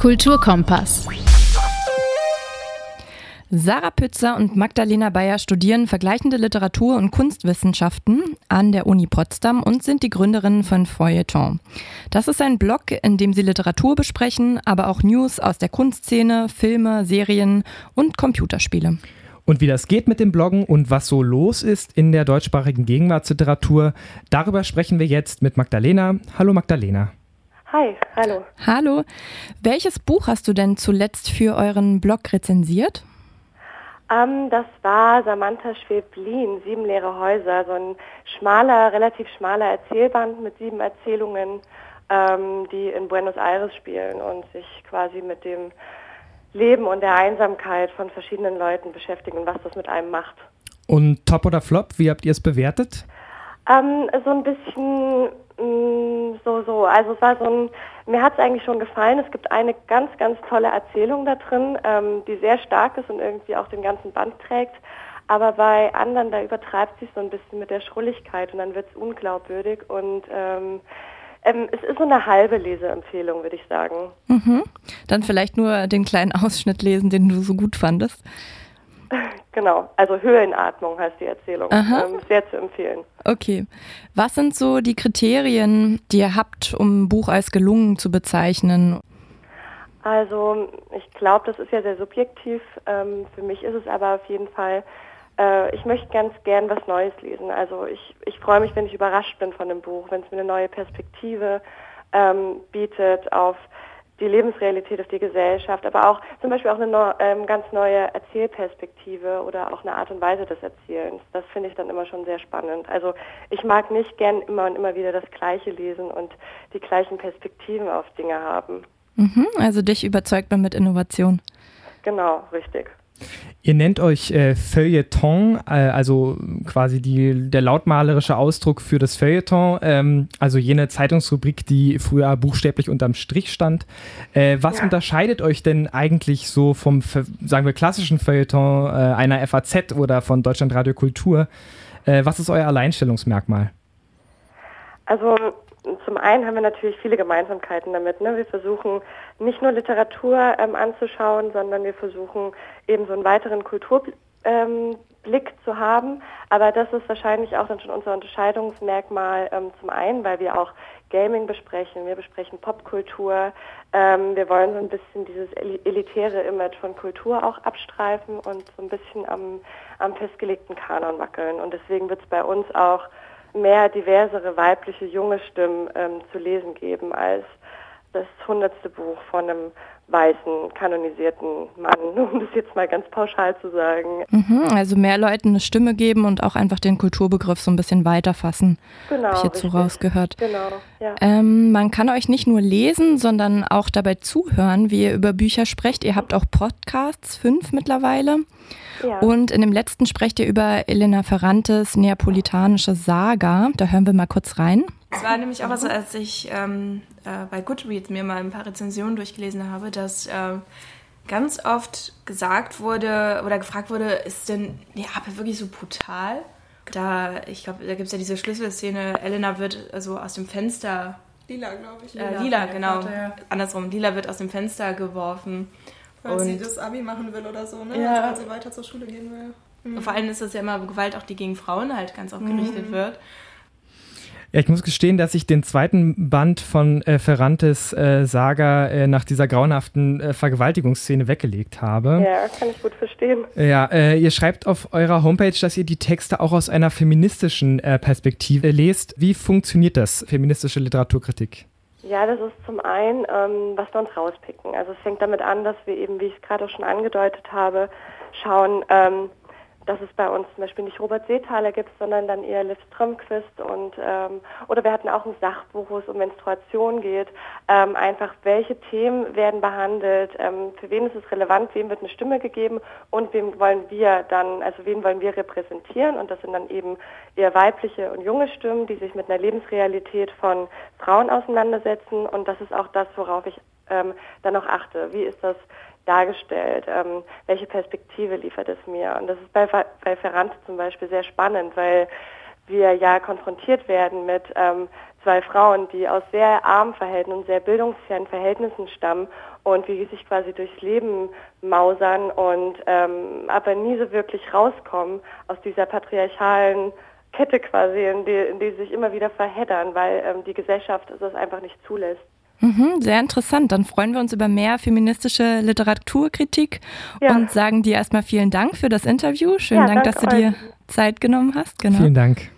Kulturkompass. Sarah Pützer und Magdalena Bayer studieren vergleichende Literatur- und Kunstwissenschaften an der Uni Potsdam und sind die Gründerinnen von Feuilleton. Das ist ein Blog, in dem sie Literatur besprechen, aber auch News aus der Kunstszene, Filme, Serien und Computerspiele. Und wie das geht mit dem Bloggen und was so los ist in der deutschsprachigen Gegenwartsliteratur, darüber sprechen wir jetzt mit Magdalena. Hallo Magdalena. Hi, hallo. Hallo. Welches Buch hast du denn zuletzt für euren Blog rezensiert? Ähm, das war Samantha Schweblin, Sieben leere Häuser, so ein schmaler, relativ schmaler Erzählband mit sieben Erzählungen, ähm, die in Buenos Aires spielen und sich quasi mit dem Leben und der Einsamkeit von verschiedenen Leuten beschäftigen und was das mit einem macht. Und Top oder Flop, wie habt ihr es bewertet? Ähm, so ein bisschen so, so. Also es war so ein, mir hat es eigentlich schon gefallen. Es gibt eine ganz, ganz tolle Erzählung da drin, ähm, die sehr stark ist und irgendwie auch den ganzen Band trägt. Aber bei anderen, da übertreibt sich so ein bisschen mit der Schrulligkeit und dann wird es unglaubwürdig und ähm, ähm, es ist so eine halbe Leseempfehlung, würde ich sagen. Mhm. Dann vielleicht nur den kleinen Ausschnitt lesen, den du so gut fandest. Genau, also Höhenatmung heißt die Erzählung. Ähm, sehr zu empfehlen. Okay. Was sind so die Kriterien, die ihr habt, um ein Buch als gelungen zu bezeichnen? Also ich glaube, das ist ja sehr subjektiv. Ähm, für mich ist es aber auf jeden Fall äh, ich möchte ganz gern was Neues lesen. Also ich, ich freue mich, wenn ich überrascht bin von dem Buch, wenn es mir eine neue Perspektive ähm, bietet auf die Lebensrealität, auf die Gesellschaft, aber auch zum Beispiel auch eine neu, ähm, ganz neue Erzählperspektive oder auch eine Art und Weise des Erzählens. Das finde ich dann immer schon sehr spannend. Also ich mag nicht gern immer und immer wieder das Gleiche lesen und die gleichen Perspektiven auf Dinge haben. Mhm, also dich überzeugt man mit Innovation. Genau, richtig. Ihr nennt euch äh, Feuilleton, äh, also quasi die, der lautmalerische Ausdruck für das Feuilleton, ähm, also jene Zeitungsrubrik, die früher buchstäblich unterm Strich stand. Äh, was ja. unterscheidet euch denn eigentlich so vom, sagen wir, klassischen Feuilleton äh, einer FAZ oder von Deutschlandradio Kultur? Äh, was ist euer Alleinstellungsmerkmal? Also zum einen haben wir natürlich viele Gemeinsamkeiten damit. Ne? Wir versuchen nicht nur Literatur ähm, anzuschauen, sondern wir versuchen eben so einen weiteren Kulturblick ähm, zu haben. Aber das ist wahrscheinlich auch dann schon unser Unterscheidungsmerkmal ähm, zum einen, weil wir auch Gaming besprechen, wir besprechen Popkultur. Ähm, wir wollen so ein bisschen dieses elitäre Image von Kultur auch abstreifen und so ein bisschen am, am festgelegten Kanon wackeln. Und deswegen wird es bei uns auch mehr diversere weibliche junge Stimmen ähm, zu lesen geben als das hundertste Buch von einem weißen, kanonisierten Mann, um das jetzt mal ganz pauschal zu sagen. Mhm, also mehr Leuten eine Stimme geben und auch einfach den Kulturbegriff so ein bisschen weiterfassen. Genau. Habe ich jetzt richtig. so rausgehört. Genau, ja. Ähm, man kann euch nicht nur lesen, sondern auch dabei zuhören, wie ihr über Bücher sprecht. Ihr habt auch Podcasts, fünf mittlerweile. Ja. Und in dem letzten sprecht ihr über Elena Ferrantes neapolitanische Saga. Da hören wir mal kurz rein. Es war nämlich auch so, als ich ähm, äh, bei Goodreads mir mal ein paar Rezensionen durchgelesen habe, dass äh, ganz oft gesagt wurde oder gefragt wurde, ist denn Neapel wirklich so brutal? Da, ich glaube, da gibt es ja diese Schlüsselszene, Elena wird also aus dem Fenster. Lila, glaube ich. Lila, äh, Lila genau. Vater, ja. Andersrum, Lila wird aus dem Fenster geworfen. Weil und sie das Abi machen will oder so, ne? Ja. Also, weil sie weiter zur Schule gehen will. Mhm. Vor allem ist es ja immer Gewalt, auch die gegen Frauen halt ganz oft gerichtet mhm. wird. Ja, ich muss gestehen, dass ich den zweiten Band von äh, Ferrantes äh, Saga äh, nach dieser grauenhaften äh, Vergewaltigungsszene weggelegt habe. Ja, kann ich gut verstehen. Ja, äh, ihr schreibt auf eurer Homepage, dass ihr die Texte auch aus einer feministischen äh, Perspektive lest. Wie funktioniert das, feministische Literaturkritik? Ja, das ist zum einen, ähm, was wir uns rauspicken. Also es fängt damit an, dass wir eben, wie ich es gerade auch schon angedeutet habe, schauen, ähm, dass es bei uns zum Beispiel nicht Robert Seethaler gibt, sondern dann eher Liv Strömquist und ähm, oder wir hatten auch ein Sachbuch, wo es um Menstruation geht. Ähm, einfach welche Themen werden behandelt, ähm, für wen ist es relevant, wem wird eine Stimme gegeben und wem wollen wir dann, also wen wollen wir repräsentieren und das sind dann eben eher weibliche und junge Stimmen, die sich mit einer Lebensrealität von Frauen auseinandersetzen und das ist auch das, worauf ich ähm, dann noch achte. Wie ist das dargestellt? Ähm, welche Perspektive liefert es mir? Und das ist bei, bei Ferrante zum Beispiel sehr spannend, weil wir ja konfrontiert werden mit ähm, zwei Frauen, die aus sehr armen Verhältnissen sehr bildungsfernen Verhältnissen stammen und wie sie sich quasi durchs Leben mausern und ähm, aber nie so wirklich rauskommen aus dieser patriarchalen Kette quasi, in die, in die sie sich immer wieder verheddern, weil ähm, die Gesellschaft das einfach nicht zulässt. Mhm, sehr interessant. Dann freuen wir uns über mehr feministische Literaturkritik ja. und sagen dir erstmal vielen Dank für das Interview. Schönen ja, Dank, dass du dir Zeit genommen hast. Genau. Vielen Dank.